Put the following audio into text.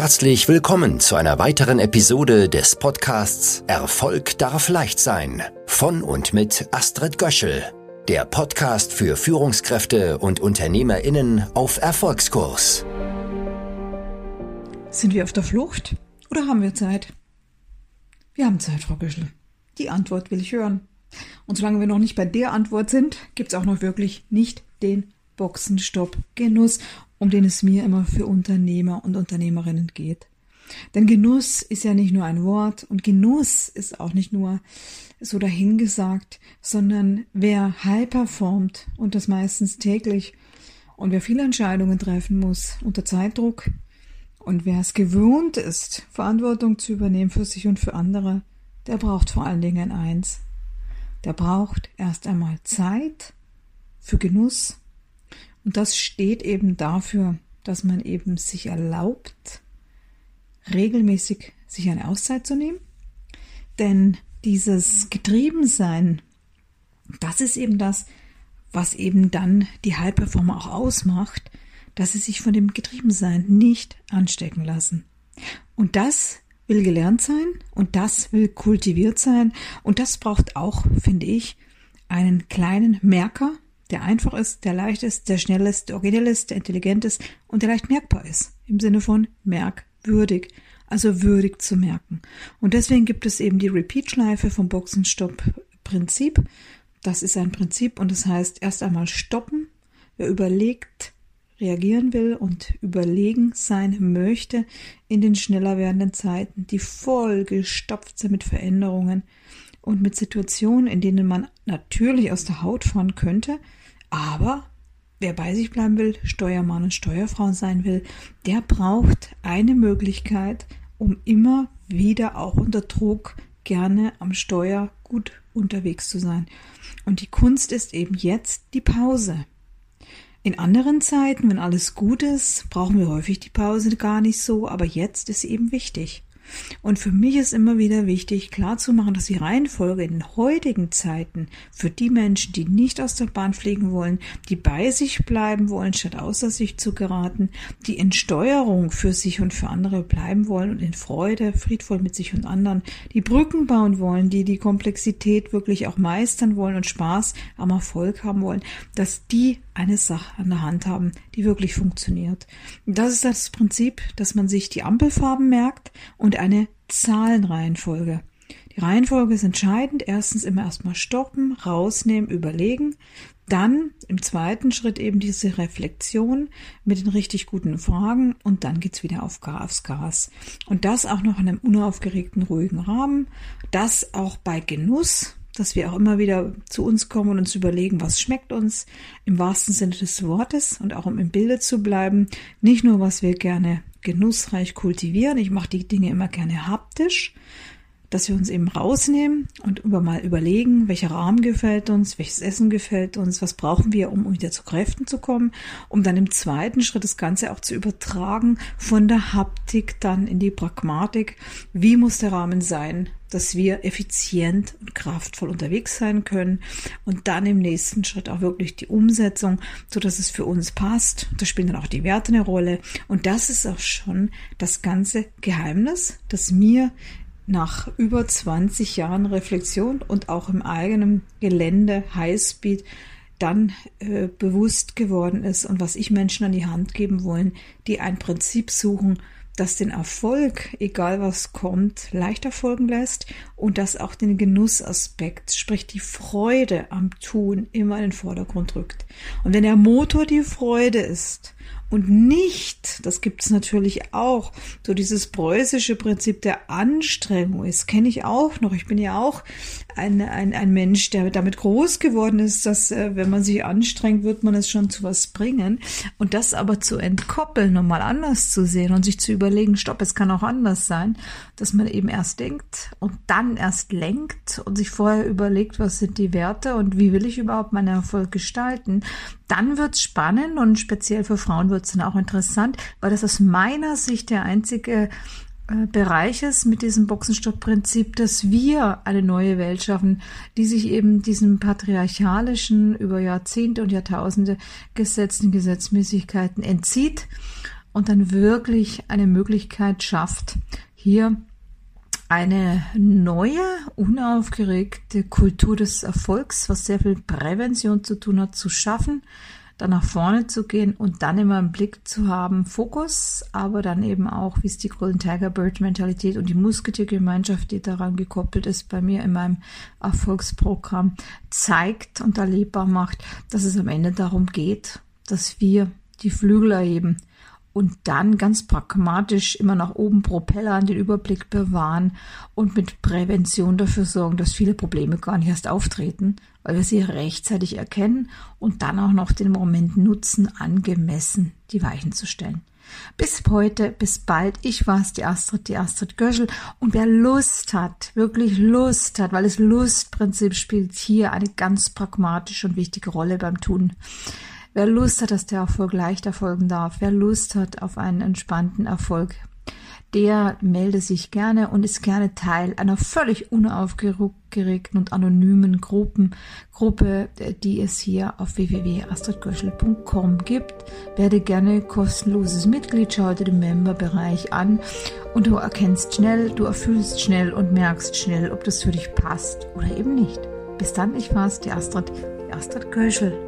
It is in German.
Herzlich willkommen zu einer weiteren Episode des Podcasts Erfolg darf leicht sein von und mit Astrid Göschel, der Podcast für Führungskräfte und Unternehmerinnen auf Erfolgskurs. Sind wir auf der Flucht oder haben wir Zeit? Wir haben Zeit, Frau Göschel. Die Antwort will ich hören. Und solange wir noch nicht bei der Antwort sind, gibt es auch noch wirklich nicht den Boxenstopp-Genuss um den es mir immer für Unternehmer und Unternehmerinnen geht. Denn Genuss ist ja nicht nur ein Wort und Genuss ist auch nicht nur so dahingesagt, sondern wer high performt und das meistens täglich und wer viele Entscheidungen treffen muss unter Zeitdruck und wer es gewohnt ist, Verantwortung zu übernehmen für sich und für andere, der braucht vor allen Dingen eins. Der braucht erst einmal Zeit für Genuss und das steht eben dafür, dass man eben sich erlaubt, regelmäßig sich eine Auszeit zu nehmen. Denn dieses Getriebensein, das ist eben das, was eben dann die High-Performer auch ausmacht, dass sie sich von dem Getriebensein nicht anstecken lassen. Und das will gelernt sein und das will kultiviert sein und das braucht auch, finde ich, einen kleinen Merker, der einfach ist, der leicht ist, der schnell ist, der originell ist, der intelligent ist und der leicht merkbar ist. Im Sinne von merkwürdig. Also würdig zu merken. Und deswegen gibt es eben die Repeat-Schleife vom Boxenstopp-Prinzip. Das ist ein Prinzip und das heißt erst einmal stoppen. Wer überlegt, reagieren will und überlegen sein möchte in den schneller werdenden Zeiten, die voll gestopft sind mit Veränderungen und mit Situationen, in denen man natürlich aus der Haut fahren könnte, aber wer bei sich bleiben will, Steuermann und Steuerfrau sein will, der braucht eine Möglichkeit, um immer wieder auch unter Druck gerne am Steuer gut unterwegs zu sein. Und die Kunst ist eben jetzt die Pause. In anderen Zeiten, wenn alles gut ist, brauchen wir häufig die Pause gar nicht so, aber jetzt ist sie eben wichtig. Und für mich ist immer wieder wichtig, klarzumachen, dass die Reihenfolge in den heutigen Zeiten für die Menschen, die nicht aus der Bahn fliegen wollen, die bei sich bleiben wollen, statt außer sich zu geraten, die in Steuerung für sich und für andere bleiben wollen und in Freude, friedvoll mit sich und anderen, die Brücken bauen wollen, die die Komplexität wirklich auch meistern wollen und Spaß am Erfolg haben wollen, dass die eine Sache an der Hand haben, die wirklich funktioniert. Das ist das Prinzip, dass man sich die Ampelfarben merkt und eine Zahlenreihenfolge. Die Reihenfolge ist entscheidend. Erstens immer erstmal stoppen, rausnehmen, überlegen. Dann im zweiten Schritt eben diese Reflexion mit den richtig guten Fragen und dann geht's wieder auf Gas, Gas. Und das auch noch in einem unaufgeregten, ruhigen Rahmen. Das auch bei Genuss, dass wir auch immer wieder zu uns kommen und uns überlegen, was schmeckt uns im wahrsten Sinne des Wortes und auch um im Bilde zu bleiben. Nicht nur, was wir gerne genussreich kultivieren. Ich mache die Dinge immer gerne haptisch, dass wir uns eben rausnehmen und über mal überlegen, welcher Rahmen gefällt uns, welches Essen gefällt uns, was brauchen wir, um wieder zu Kräften zu kommen, um dann im zweiten Schritt das Ganze auch zu übertragen von der Haptik dann in die Pragmatik. Wie muss der Rahmen sein? Dass wir effizient und kraftvoll unterwegs sein können und dann im nächsten Schritt auch wirklich die Umsetzung, so dass es für uns passt. Da spielen dann auch die Werte eine Rolle und das ist auch schon das ganze Geheimnis, das mir nach über 20 Jahren Reflexion und auch im eigenen Gelände Highspeed dann äh, bewusst geworden ist und was ich Menschen an die Hand geben wollen, die ein Prinzip suchen, das den Erfolg, egal was kommt, leichter folgen lässt und das auch den Genussaspekt, sprich die Freude am Tun, immer in den Vordergrund rückt. Und wenn der Motor die Freude ist und nicht, das gibt es natürlich auch, so dieses preußische Prinzip der Anstrengung, das kenne ich auch noch. Ich bin ja auch ein, ein, ein Mensch, der damit groß geworden ist, dass äh, wenn man sich anstrengt, wird man es schon zu was bringen. Und das aber zu entkoppeln und mal anders zu sehen und sich zu überlegen, stopp, es kann auch anders sein, dass man eben erst denkt und dann erst lenkt und sich vorher überlegt, was sind die Werte und wie will ich überhaupt meinen Erfolg gestalten, dann wird es spannend und speziell für Frauen wird 14 auch interessant, weil das aus meiner Sicht der einzige äh, Bereich ist mit diesem Boxenstoppprinzip, dass wir eine neue Welt schaffen, die sich eben diesen patriarchalischen, über Jahrzehnte und Jahrtausende gesetzten Gesetzmäßigkeiten entzieht und dann wirklich eine Möglichkeit schafft, hier eine neue, unaufgeregte Kultur des Erfolgs, was sehr viel Prävention zu tun hat, zu schaffen, dann nach vorne zu gehen und dann immer im Blick zu haben, Fokus, aber dann eben auch, wie es die Golden Tiger Bird Mentalität und die Musketiergemeinschaft, die daran gekoppelt ist, bei mir in meinem Erfolgsprogramm zeigt und erlebbar macht, dass es am Ende darum geht, dass wir die Flügel erheben und dann ganz pragmatisch immer nach oben Propeller an den Überblick bewahren und mit Prävention dafür sorgen, dass viele Probleme gar nicht erst auftreten, weil wir sie rechtzeitig erkennen und dann auch noch den Moment nutzen, angemessen die Weichen zu stellen. Bis heute, bis bald. Ich war's, die Astrid, die Astrid Göschel. Und wer Lust hat, wirklich Lust hat, weil das Lustprinzip spielt hier eine ganz pragmatische und wichtige Rolle beim Tun. Wer Lust hat, dass der Erfolg leicht erfolgen darf, wer Lust hat auf einen entspannten Erfolg, der melde sich gerne und ist gerne Teil einer völlig unaufgeregten und anonymen Gruppen, Gruppe, die es hier auf www.astridgöschel.com gibt. Werde gerne kostenloses Mitglied, schau dir den Member-Bereich an und du erkennst schnell, du erfüllst schnell und merkst schnell, ob das für dich passt oder eben nicht. Bis dann, ich war's, die Astrid, die Astrid Göschel.